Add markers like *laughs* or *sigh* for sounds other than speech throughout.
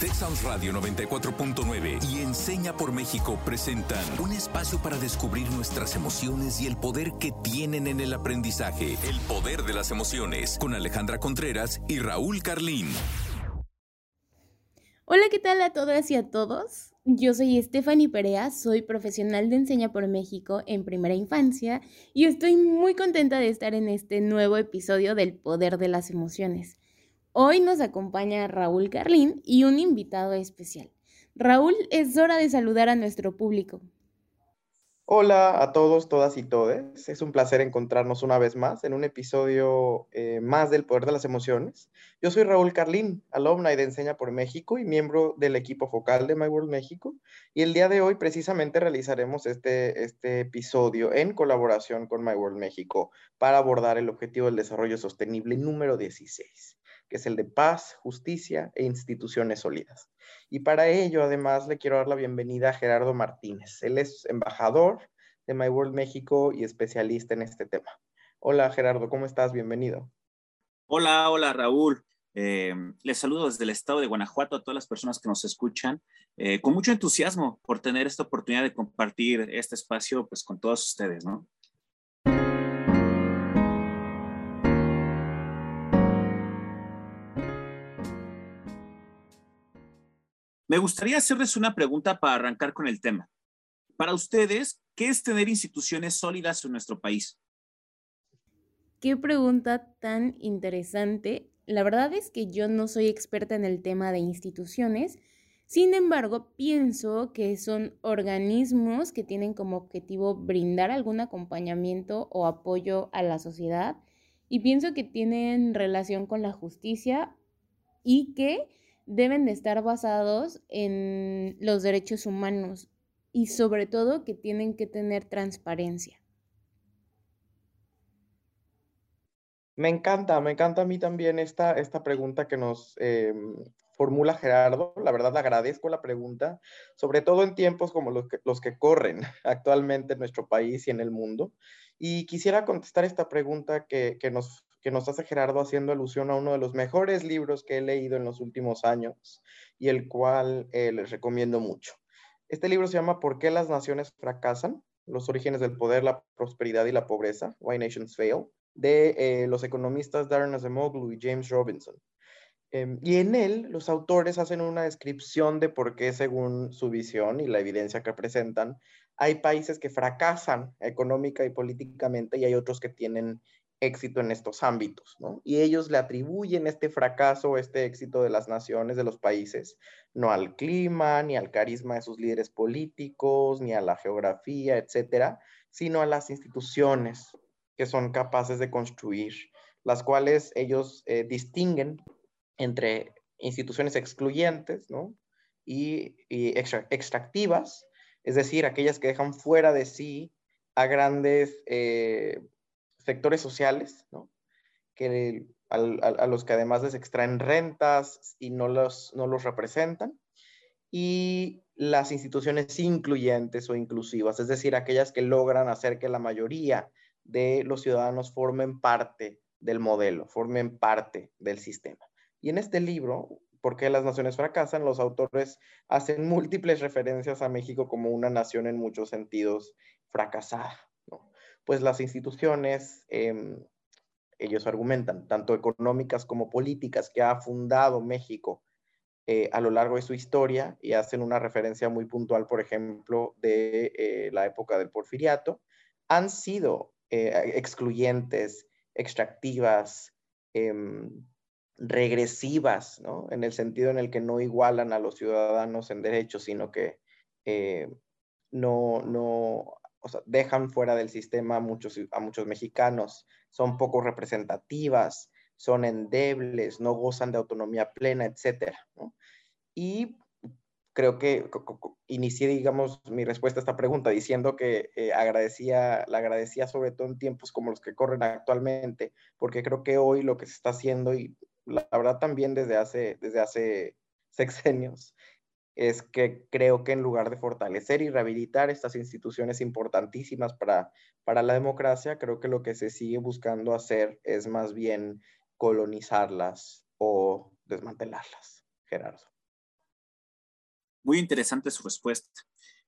Texas Radio 94.9 y Enseña por México presentan un espacio para descubrir nuestras emociones y el poder que tienen en el aprendizaje. El poder de las emociones con Alejandra Contreras y Raúl Carlín. Hola, ¿qué tal a todas y a todos? Yo soy Stephanie Perea, soy profesional de Enseña por México en primera infancia y estoy muy contenta de estar en este nuevo episodio del Poder de las Emociones. Hoy nos acompaña Raúl Carlín y un invitado especial. Raúl, es hora de saludar a nuestro público. Hola a todos, todas y todes. Es un placer encontrarnos una vez más en un episodio eh, más del Poder de las Emociones. Yo soy Raúl Carlín, alumna de Enseña por México y miembro del equipo focal de My World México. Y el día de hoy precisamente realizaremos este, este episodio en colaboración con My World México para abordar el objetivo del desarrollo sostenible número 16 que es el de paz, justicia e instituciones sólidas. Y para ello, además, le quiero dar la bienvenida a Gerardo Martínez. Él es embajador de My World México y especialista en este tema. Hola Gerardo, ¿cómo estás? Bienvenido. Hola, hola Raúl. Eh, les saludo desde el estado de Guanajuato a todas las personas que nos escuchan, eh, con mucho entusiasmo por tener esta oportunidad de compartir este espacio pues, con todos ustedes, ¿no? Me gustaría hacerles una pregunta para arrancar con el tema. Para ustedes, ¿qué es tener instituciones sólidas en nuestro país? Qué pregunta tan interesante. La verdad es que yo no soy experta en el tema de instituciones, sin embargo, pienso que son organismos que tienen como objetivo brindar algún acompañamiento o apoyo a la sociedad y pienso que tienen relación con la justicia y que deben de estar basados en los derechos humanos y sobre todo que tienen que tener transparencia. Me encanta, me encanta a mí también esta, esta pregunta que nos em, formula Gerardo. La verdad, agradezco la pregunta, sobre todo en tiempos como los que, los que corren *laughs* actualmente en nuestro país y en el mundo. Y quisiera contestar esta pregunta que, que nos que nos hace Gerardo haciendo alusión a uno de los mejores libros que he leído en los últimos años y el cual eh, les recomiendo mucho. Este libro se llama ¿Por qué las naciones fracasan? Los orígenes del poder, la prosperidad y la pobreza, Why Nations Fail, de eh, los economistas Darren Acemoglu y James Robinson. Em, y en él los autores hacen una descripción de por qué, según su visión y la evidencia que presentan, hay países que fracasan económica y políticamente y hay otros que tienen éxito en estos ámbitos, ¿no? Y ellos le atribuyen este fracaso, este éxito de las naciones, de los países, no al clima, ni al carisma de sus líderes políticos, ni a la geografía, etcétera, sino a las instituciones que son capaces de construir, las cuales ellos eh, distinguen entre instituciones excluyentes, ¿no? Y, extractivas, es decir, aquellas que dejan fuera de sí a grandes eh, sectores sociales, ¿no? que a, los que además les extraen rentas y no los, no los representan, y las instituciones incluyentes o inclusivas, es decir, aquellas que logran hacer que la mayoría de los ciudadanos formen parte del modelo, formen parte del sistema. Y en este libro, ¿Por qué las naciones fracasan? Los autores hacen múltiples referencias a México como una nación en muchos sentidos fracasada pues las instituciones, em, ellos argumentan, tanto económicas como políticas que ha fundado México eh, a lo largo de su historia y hacen una referencia muy puntual, por ejemplo, de eh, la época del porfiriato, han sido eh, excluyentes, extractivas, em, regresivas, ¿no? En el sentido en el que no igualan a los ciudadanos en derechos, sino que no, no dejan fuera del sistema a muchos, a muchos mexicanos, son poco representativas, son endebles, no gozan de autonomía plena, etc. Y creo que inicié, digamos, mi respuesta a esta pregunta diciendo que eh, agradecía, la agradecía sobre todo en tiempos como los que corren actualmente, porque creo que hoy lo que se está haciendo, y la verdad también desde hace, desde hace sexenios, es que creo que en lugar de fortalecer y rehabilitar estas instituciones importantísimas para, para la democracia, creo que lo que se sigue buscando hacer es más bien colonizarlas o desmantelarlas. Gerardo. Muy interesante su respuesta.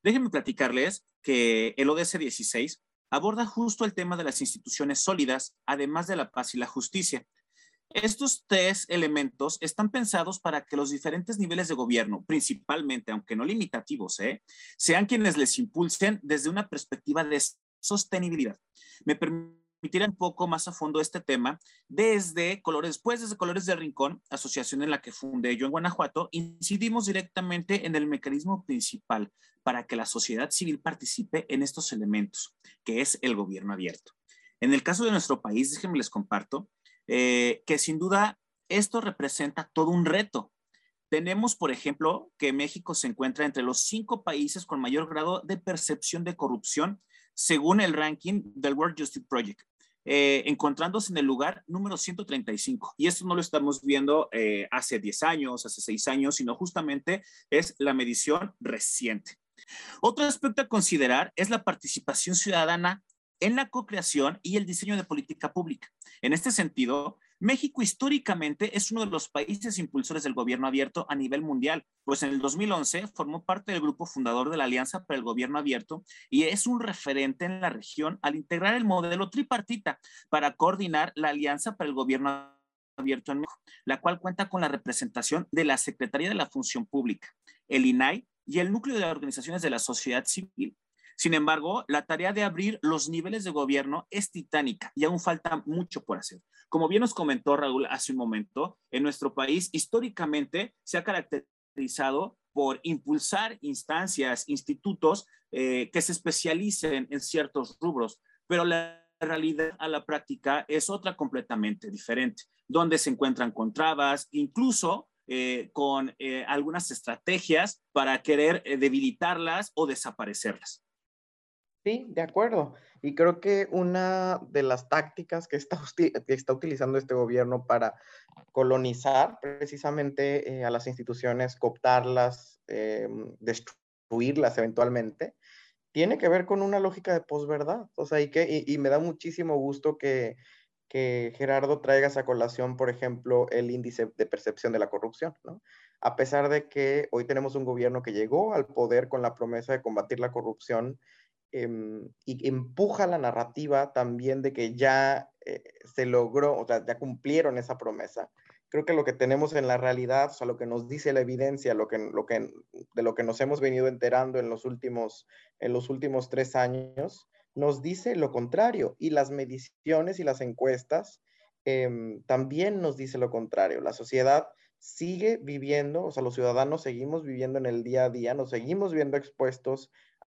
Déjenme platicarles que el ODS 16 aborda justo el tema de las instituciones sólidas, además de la paz y la justicia. Estos tres elementos están pensados para que los diferentes niveles de gobierno, principalmente, aunque no limitativos, ¿eh? sean quienes les impulsen desde una perspectiva de sostenibilidad. Me permitirá un poco más a fondo este tema desde Colores, después desde Colores del Rincón, asociación en la que fundé yo en Guanajuato, incidimos directamente en el mecanismo principal para que la sociedad civil participe en estos elementos, que es el gobierno abierto. En el caso de nuestro país, déjenme les comparto, eh, que sin duda esto representa todo un reto. Tenemos, por ejemplo, que México se encuentra entre los cinco países con mayor grado de percepción de corrupción, según el ranking del World Justice Project, eh, encontrándose en el lugar número 135. Y esto no lo estamos viendo eh, hace 10 años, hace 6 años, sino justamente es la medición reciente. Otro aspecto a considerar es la participación ciudadana en la co-creación y el diseño de política pública. En este sentido, México históricamente es uno de los países impulsores del gobierno abierto a nivel mundial, pues en el 2011 formó parte del grupo fundador de la Alianza para el Gobierno Abierto y es un referente en la región al integrar el modelo tripartita para coordinar la Alianza para el Gobierno Abierto en México, la cual cuenta con la representación de la Secretaría de la Función Pública, el INAI y el núcleo de organizaciones de la sociedad civil sin embargo, la tarea de abrir los niveles de gobierno es titánica y aún falta mucho por hacer. Como bien nos comentó Raúl hace un momento, en nuestro país históricamente se ha caracterizado por impulsar instancias, institutos eh, que se especialicen en ciertos rubros, pero la realidad a la práctica es otra completamente diferente, donde se encuentran con trabas, incluso eh, con eh, algunas estrategias para querer debilitarlas o desaparecerlas. Sí, de acuerdo. Y creo que una de las tácticas que está, utilizando este gobierno para colonizar precisamente eh, a las instituciones, cooptarlas, eh, destruirlas eventualmente, tiene que ver con una lógica de posverdad. O sea, y, que, y, me da muchísimo gusto que, que Gerardo traiga esa colación, por ejemplo, el índice de percepción de la corrupción, ¿no? A pesar de que hoy tenemos un gobierno que llegó al poder con la promesa de combatir la corrupción, Em, y empuja la narrativa también de que ya eh, se logró, o sea, ya cumplieron esa promesa. Creo que lo que tenemos en la realidad, o sea, lo que nos dice la evidencia, lo que, lo que, de lo que nos hemos venido enterando en los últimos, en los últimos tres años, nos dice lo contrario. Y las mediciones y las encuestas em, también nos dice lo contrario. La sociedad sigue viviendo, o sea, los ciudadanos seguimos viviendo en el día a día, nos seguimos viendo expuestos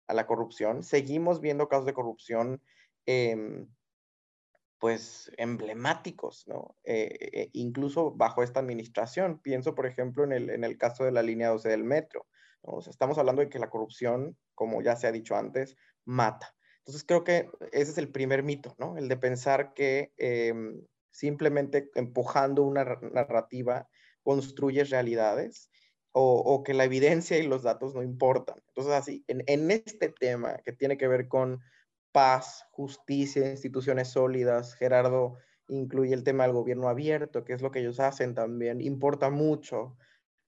a la corrupción. Seguimos viendo casos de corrupción, em, pues, emblemáticos, ¿no? Eh, eh, incluso bajo esta administración. Pienso, por ejemplo, en el, en el caso de la línea 12 del metro. estamos hablando de que la corrupción, como ya se ha dicho antes, mata. Entonces, creo que ese es el primer mito, ¿no? El de pensar que em, simplemente empujando una narrativa construyes realidades o, que la evidencia y los datos no importan. Entonces, así, en, este tema que tiene que ver con paz, justicia, instituciones sólidas, Gerardo incluye el tema del gobierno abierto, que es lo que ellos hacen también, importa mucho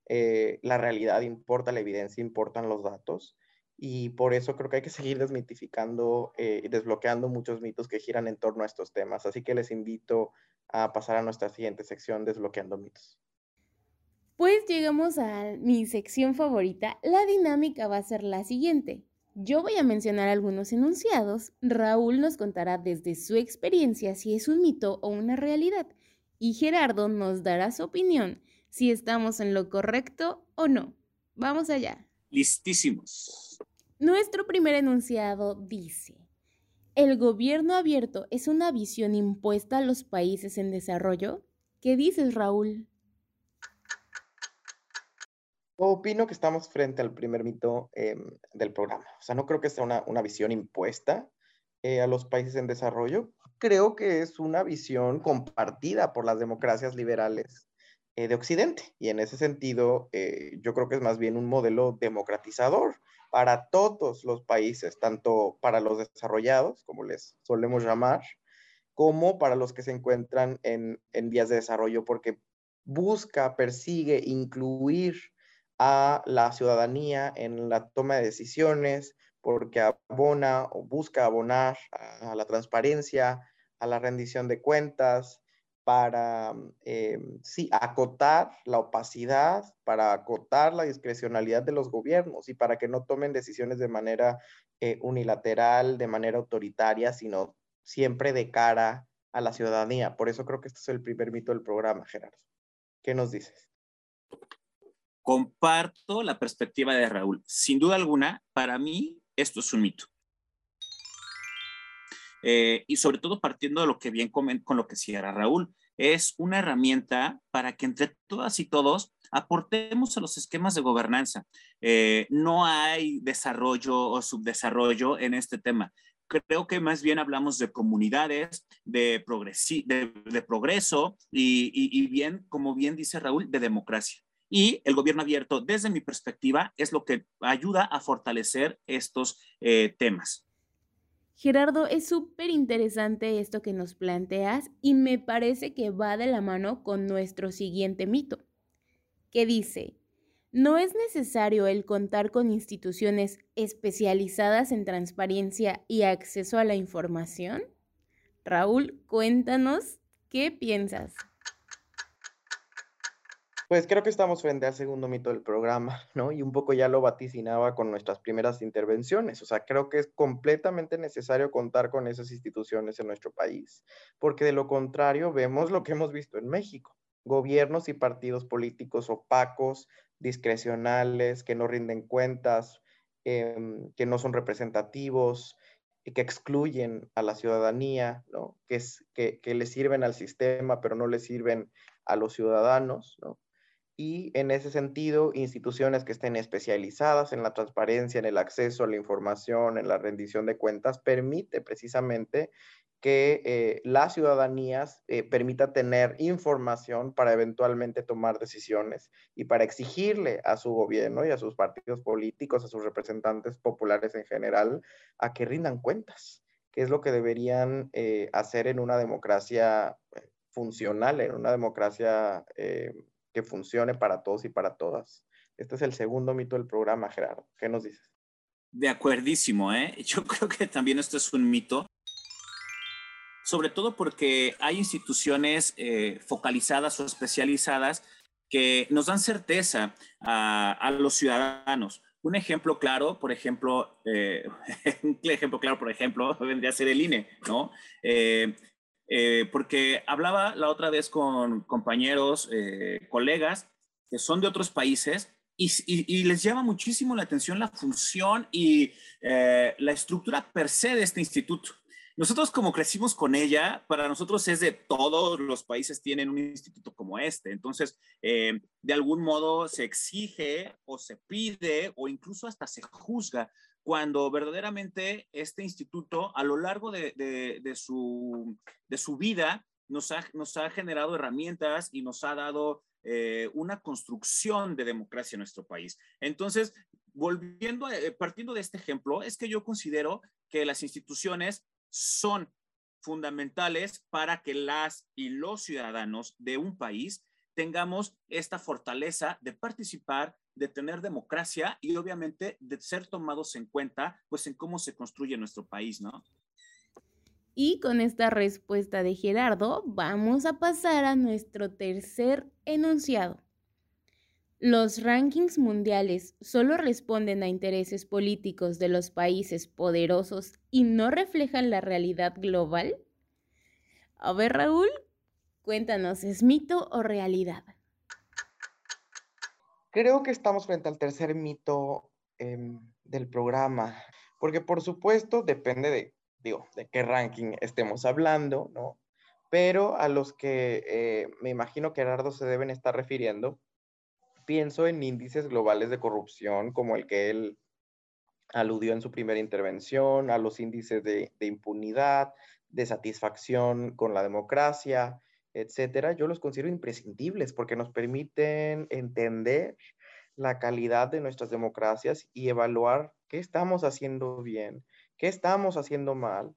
eh, la realidad, importa la evidencia, importan los datos. Y por eso creo que hay que seguir desmitificando eh, y desbloqueando muchos mitos que giran en torno a estos temas. Así que les invito a pasar a nuestra siguiente sección, Desbloqueando mitos. Pues llegamos a mi sección favorita. La dinámica va a ser la siguiente. Yo voy a mencionar algunos enunciados, Raúl nos contará desde su experiencia si es un mito o una realidad y Gerardo nos dará su opinión si estamos en lo correcto o no. Vamos allá. Listísimos. Nuestro primer enunciado dice, ¿el gobierno abierto es una visión impuesta a los países en desarrollo? ¿Qué dices, Raúl? Opino que estamos frente al primer mito em, del programa. O sea, no creo que sea una, visión impuesta eh, a los países en desarrollo. Creo que es una visión compartida por las democracias liberales eh, de Occidente. Y en ese sentido, eh, yo creo que es más bien un modelo democratizador para todos los países, tanto para los desarrollados, como les solemos llamar, como para los que se encuentran en, en vías de desarrollo, porque busca, persigue incluir a la ciudadanía en la toma de decisiones, porque abona o busca abonar a, la transparencia, a la rendición de cuentas, para, eh, sí, acotar la opacidad, para acotar la discrecionalidad de los gobiernos y para que no tomen decisiones de manera eh, unilateral, de manera autoritaria, sino siempre de cara a la ciudadanía. Por eso creo que este es el primer mito del programa, Gerardo. ¿Qué nos dices? Comparto la perspectiva de Raúl. Sin duda alguna, para mí esto es un mito. Eh, y sobre todo partiendo de lo que bien con lo que decía Raúl, es una herramienta para que entre todas y todos aportemos a los esquemas de gobernanza. Eh, no hay desarrollo o subdesarrollo en este tema. Creo que más bien hablamos de comunidades, de, de, progreso y, y bien, como bien dice Raúl, de democracia. Y el gobierno abierto, desde mi perspectiva, es lo que ayuda a fortalecer estos eh, temas. Gerardo, es súper interesante esto que nos planteas y me parece que va de la mano con nuestro siguiente mito, que dice, no es necesario el contar con instituciones especializadas en transparencia y acceso a la información. Raúl, cuéntanos, ¿qué piensas? Pues creo que estamos frente al segundo mito del programa, *laughs* ¿no? Y un poco ya lo vaticinaba con nuestras primeras intervenciones. O sea, creo que es completamente necesario contar con esas instituciones en nuestro país, porque de lo contrario vemos lo que hemos visto en México. Gobiernos y partidos políticos opacos, discrecionales, que no rinden cuentas, em, que no son representativos, que excluyen a la ciudadanía, ¿no? Que, es, que le sirven al sistema, pero no le sirven a los ciudadanos, ¿no? Y en ese sentido, instituciones que estén especializadas en la transparencia, en el acceso a la información, en la rendición de cuentas, permite precisamente que eh, las ciudadanías eh, permita tener información para eventualmente tomar decisiones y para exigirle a su gobierno y a sus partidos políticos, a sus representantes populares en general, a que rindan cuentas, que es lo que deberían eh, hacer en una democracia funcional, en una democracia que funcione para todos y para todas. Este es el segundo mito del programa, Gerardo. ¿Qué nos dices? De acuerdísimo, ¿eh? *laughs* Yo creo que también esto es un mito, sobre todo porque hay instituciones eh, focalizadas o especializadas que nos dan certeza a, los ciudadanos. Un ejemplo claro, por ejemplo, eh, *laughs* un ejemplo claro, por ejemplo, *laughs* vendría a ser el INE, ¿no? Eh, eh, porque hablaba la otra vez con compañeros, eh, colegas que son de otros países y, les llama muchísimo la atención la función y eh, la estructura per se de este instituto. Nosotros como crecimos con ella, para nosotros es de todos los países tienen un instituto como este. Entonces, de algún modo se exige o se pide o incluso hasta se juzga cuando verdaderamente este instituto a lo largo de, su, vida nos ha, generado herramientas y nos ha dado eh, una construcción de democracia en nuestro país. Entonces, volviendo, eh, partiendo de este ejemplo, es que yo considero que las instituciones son fundamentales para que las y los ciudadanos de un país tengamos esta fortaleza de participar, de tener democracia y obviamente de ser tomados en cuenta pues en cómo se construye nuestro país, ¿no? Y con esta respuesta de Gerardo, vamos a pasar a nuestro tercer enunciado. ¿Los rankings mundiales solo responden a intereses políticos de los países poderosos y no reflejan la realidad global? A ver, Raúl, cuéntanos, ¿es mito o realidad? Creo que estamos frente al tercer mito em, del programa, porque por supuesto depende de, digo, de qué ranking estemos hablando, ¿no? Pero a los que eh, me imagino que Gerardo se deben estar refiriendo, pienso en índices globales de corrupción como el que él aludió en su primera intervención, a los índices de, de impunidad, de satisfacción con la democracia, etcétera, yo los considero imprescindibles porque nos permiten entender la calidad de nuestras democracias y evaluar qué estamos haciendo bien, qué estamos haciendo mal,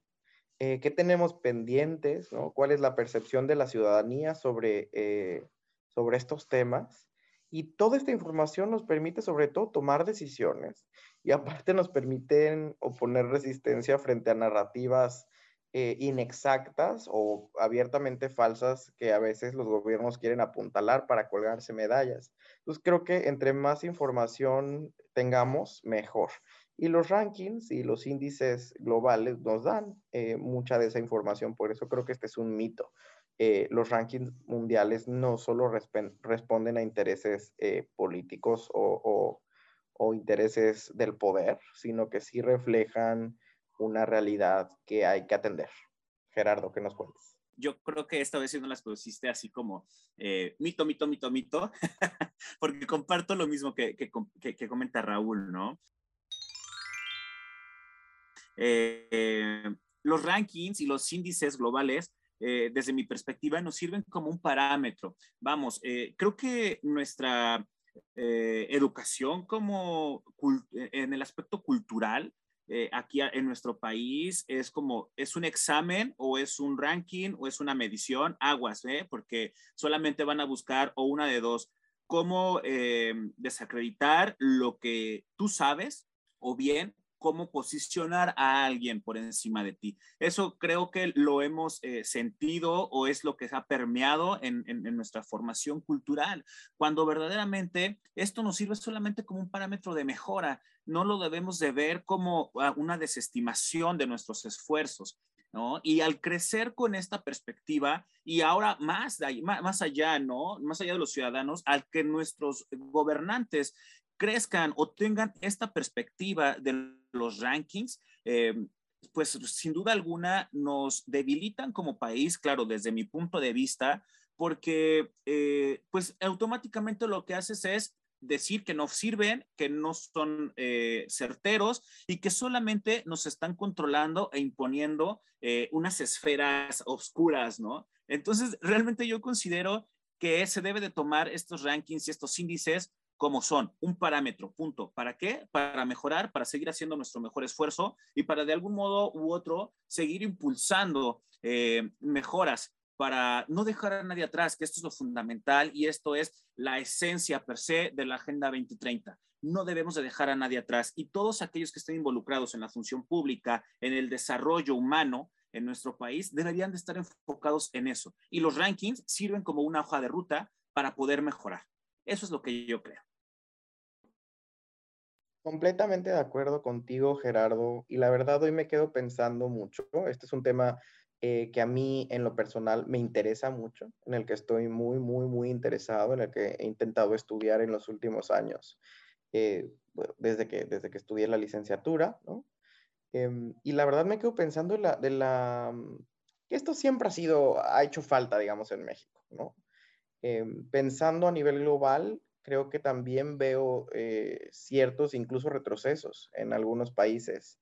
eh, qué tenemos pendientes, ¿no? cuál es la percepción de la ciudadanía sobre, eh, sobre estos temas Y toda esta información nos permite sobre todo tomar decisiones y aparte nos permiten oponer resistencia frente a narrativas eh, inexactas o abiertamente falsas que a veces los gobiernos quieren apuntalar para colgarse medallas. Entonces creo que entre más información tengamos, mejor. Y los rankings y los índices globales nos dan eh, mucha de esa información, por eso creo que este es un mito. Eh, los rankings mundiales no solo responden a intereses políticos o, o intereses del poder, sino que sí reflejan una realidad que hay que atender. Gerardo, ¿qué nos cuentas? Yo creo que esta vez sí no las pusiste así como eh, mito, mito, mito, mito, *laughs* porque comparto lo mismo que, que, comenta Raúl, ¿no? Eh, los rankings y los índices globales eh, desde mi perspectiva, nos sirven como un parámetro. Vamos, creo que nuestra educación como en el aspecto cultural eh, aquí en nuestro país es como, es un examen o es un ranking o es una medición, aguas, ¿eh? porque solamente van a buscar o una de dos, cómo eh, desacreditar lo que tú sabes o bien cómo posicionar a alguien por encima de ti. Eso creo que lo hemos eh, sentido o es lo que se ha permeado en, nuestra formación cultural, cuando verdaderamente esto nos sirve solamente como un parámetro de mejora, no lo debemos de ver como ah, una desestimación de nuestros esfuerzos. ¿No? Y al crecer con esta perspectiva y ahora más, más allá, ¿no? Más allá de los ciudadanos, al que nuestros gobernantes crezcan o tengan esta perspectiva de los rankings, eh, pues sin duda alguna nos debilitan como país, claro, desde mi punto de vista, porque eh, pues automáticamente lo que haces es decir que no sirven, que no son eh, certeros y que solamente nos están controlando e imponiendo unas esferas oscuras, ¿no? Entonces, realmente yo considero que se debe de tomar estos rankings y estos índices como son un parámetro, punto. ¿Para qué? Para mejorar, para seguir haciendo nuestro mejor esfuerzo y para de algún modo u otro seguir impulsando eh, mejoras para no dejar a nadie atrás, que esto es lo fundamental y esto es la esencia per se de la Agenda 2030. No debemos de dejar a nadie atrás y todos aquellos que estén involucrados en la función pública, en el desarrollo humano, en nuestro país deberían de estar enfocados en eso. Y los rankings sirven como una hoja de ruta para poder mejorar. Eso es lo que yo creo. Completamente de acuerdo contigo, Gerardo. Y la verdad, hoy me quedo pensando mucho. Este es un tema eh, que a mí en lo personal me interesa mucho, en el que estoy muy, muy, muy interesado, en el que he intentado estudiar en los últimos años, eh, desde, que, desde que estudié la licenciatura, ¿no? Em, y la verdad me quedo pensando la, de la, mm, que esto siempre ha sido, ha hecho falta, digamos, en México, ¿no? Em, pensando a nivel global, creo que también veo eh, ciertos, incluso retrocesos en algunos países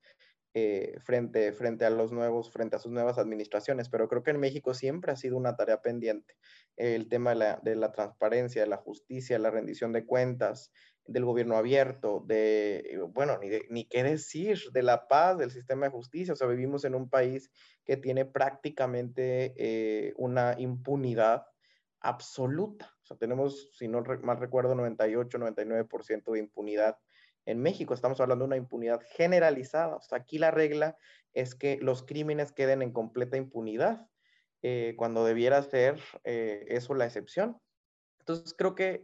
eh, frente, frente a los nuevos, frente a sus nuevas administraciones, pero creo que en México siempre ha sido una tarea pendiente el tema de la, transparencia, de la justicia, la rendición de cuentas, del gobierno abierto, de, bueno, ni, ni qué decir, de la paz, del sistema de justicia. O sea, vivimos en un país que tiene prácticamente eh, una impunidad absoluta. O sea, tenemos, si no mal recuerdo, 98, 99% de impunidad en México. Estamos hablando de una impunidad generalizada. O sea, aquí la regla es que los crímenes queden en completa impunidad, eh, cuando debiera ser eh, eso la excepción. Entonces, creo que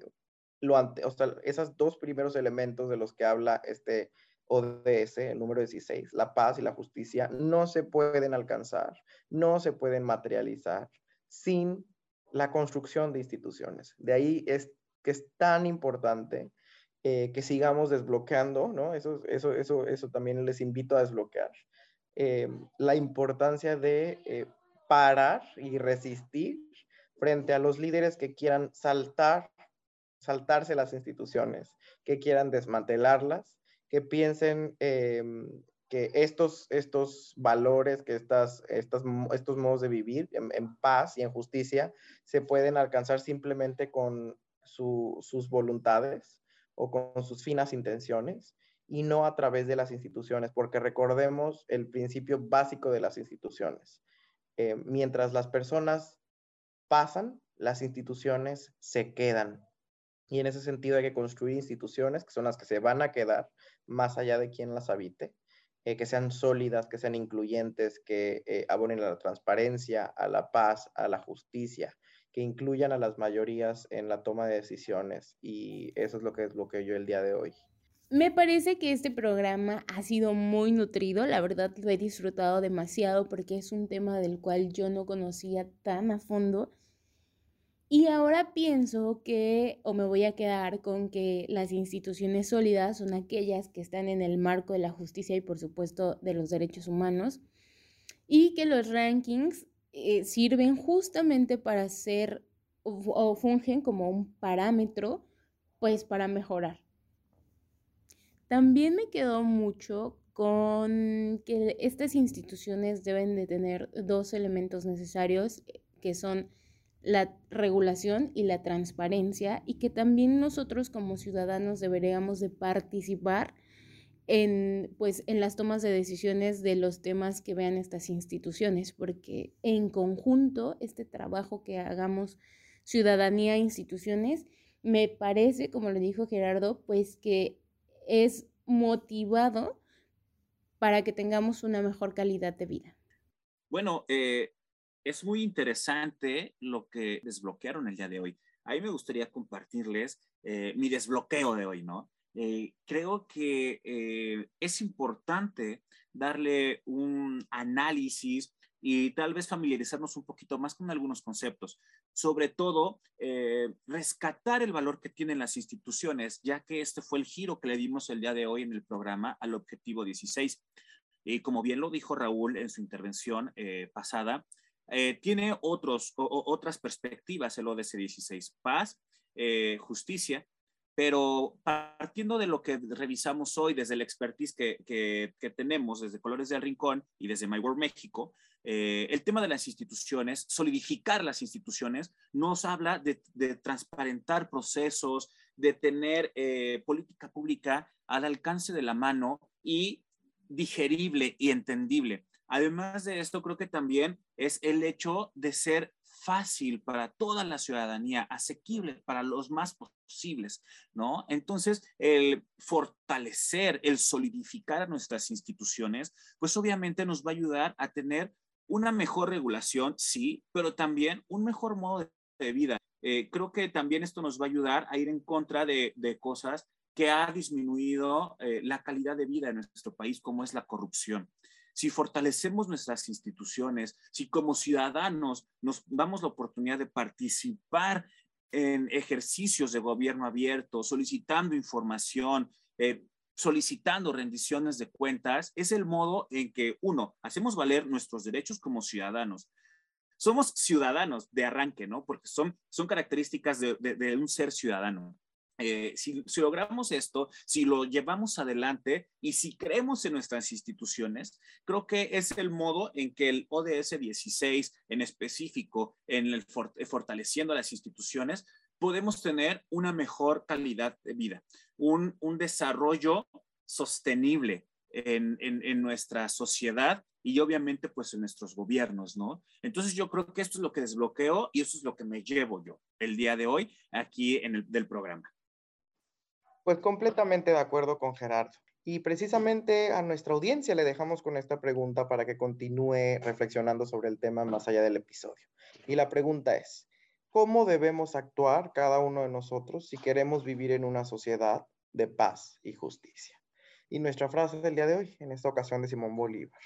lo ante, o esos dos primeros elementos de los que habla este ODS, el número 16, la paz y la justicia, no se pueden alcanzar, no se pueden materializar sin la construcción de instituciones. De ahí es que es tan importante eh, que sigamos desbloqueando, ¿no? Eso, eso, eso, eso también les invito a desbloquear. Eh, la importancia de eh, parar y resistir frente a los líderes que quieran saltar, saltarse las instituciones, que quieran desmantelarlas, que piensen em, que estos, estos valores, que estas, estas, estos modos de vivir en, paz y en justicia se pueden alcanzar simplemente con sus voluntades o con sus finas intenciones y no a través de las instituciones, porque recordemos el principio básico de las instituciones. Eh, mientras las personas pasan, las instituciones se quedan. Y en ese sentido hay que construir instituciones que son las que se van a quedar más allá de quien las habite, eh, que sean sólidas, que sean incluyentes, que eh, abonen a la transparencia, a la paz, a la justicia, que incluyan a las mayorías en la toma de decisiones. Y eso es lo que es lo que yo el día de hoy. Me parece que este programa ha sido muy nutrido, la verdad lo he disfrutado demasiado porque es un tema del cual yo no conocía tan a fondo. Y ahora pienso que, o me voy a quedar con que las instituciones sólidas son aquellas que están en el marco de la justicia y por supuesto de los derechos humanos, y que los rankings eh, sirven justamente para ser o fungen como un parámetro, pues para mejorar. También me quedó mucho con que estas instituciones deben de tener dos elementos necesarios, eh, que son la regulación y la transparencia, y que también nosotros como ciudadanos deberíamos de participar en, pues, en las tomas de decisiones de los temas que vean estas instituciones, porque en conjunto este trabajo que hagamos ciudadanía e instituciones, me parece, como lo dijo Gerardo, pues que es motivado para que tengamos una mejor calidad de vida. Bueno, eh, es muy interesante lo que desbloquearon el día de hoy. A mí me gustaría compartirles eh, mi desbloqueo de hoy, ¿no? Eh, creo que es importante darle un análisis y tal vez familiarizarnos un poquito más con algunos conceptos. Sobre todo, eh, rescatar el valor que tienen las instituciones, ya que este fue el giro que le dimos el día de hoy en el programa al objetivo 16. Y como bien lo dijo Raúl en su intervención eh, pasada, eh, tiene otros, otras perspectivas el ODS 16, paz, justicia, pero partiendo de lo que revisamos hoy, desde la expertise que, que, tenemos desde Colores del Rincón y desde My World México, eh, el tema de las instituciones, solidificar las instituciones, nos habla de, transparentar procesos, de tener eh, política pública al alcance de la mano y digerible y entendible. Además de esto, creo que también es el hecho de ser fácil para toda la ciudadanía, asequible para los más posibles, ¿no? Entonces, el fortalecer, el solidificar a nuestras instituciones, pues obviamente nos va a ayudar a tener una mejor regulación, sí, pero también un mejor modo de vida. Eh, creo que también esto nos va a ayudar a ir en contra de, cosas que ha disminuido eh, la calidad de vida en nuestro país, como es la corrupción si fortalecemos nuestras instituciones, si como ciudadanos nos damos la oportunidad de participar en ejercicios de gobierno abierto, solicitando información, eh, solicitando rendiciones de cuentas, es el modo en que, uno, hacemos valer nuestros derechos como ciudadanos. Somos ciudadanos de arranque, ¿no? Porque son, son características de un ser ciudadano. Eh, si, logramos esto, si lo llevamos adelante y si creemos en nuestras instituciones, creo que es el modo en que el ODS 16 en específico, en el eh, fortaleciendo las instituciones, podemos tener una mejor calidad de vida, un, desarrollo sostenible en, en, nuestra sociedad y obviamente pues en nuestros gobiernos, ¿no? Entonces yo creo que esto es lo que desbloqueo y eso es lo que me llevo yo el día de hoy aquí en el del programa. Pues completamente de acuerdo con Gerardo. Y precisamente a nuestra audiencia le dejamos con esta pregunta para que continúe reflexionando sobre el tema más allá del episodio. Y la pregunta es, ¿cómo debemos actuar cada uno de nosotros si queremos vivir en una sociedad de paz y justicia? Y nuestra frase del día de hoy, en esta ocasión de Simón Bolívar.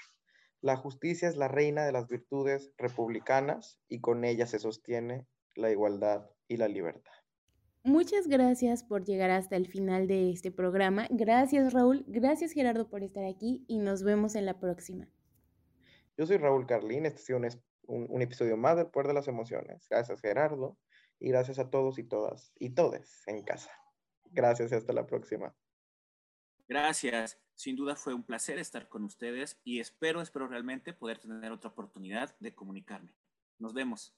La justicia es la reina de las virtudes republicanas y con ella se sostiene la igualdad y la libertad. Muchas gracias por llegar hasta el final de este programa. Gracias Raúl, gracias Gerardo por estar aquí y nos vemos en la próxima. Yo soy Raúl Carlín, este ha sido un, episodio más del Poder de las Emociones. Gracias Gerardo y gracias a todos y todas y todes en casa. Gracias y hasta la próxima. Gracias. Sin duda fue un placer estar con ustedes y espero, espero realmente poder tener otra oportunidad de comunicarme. Nos vemos.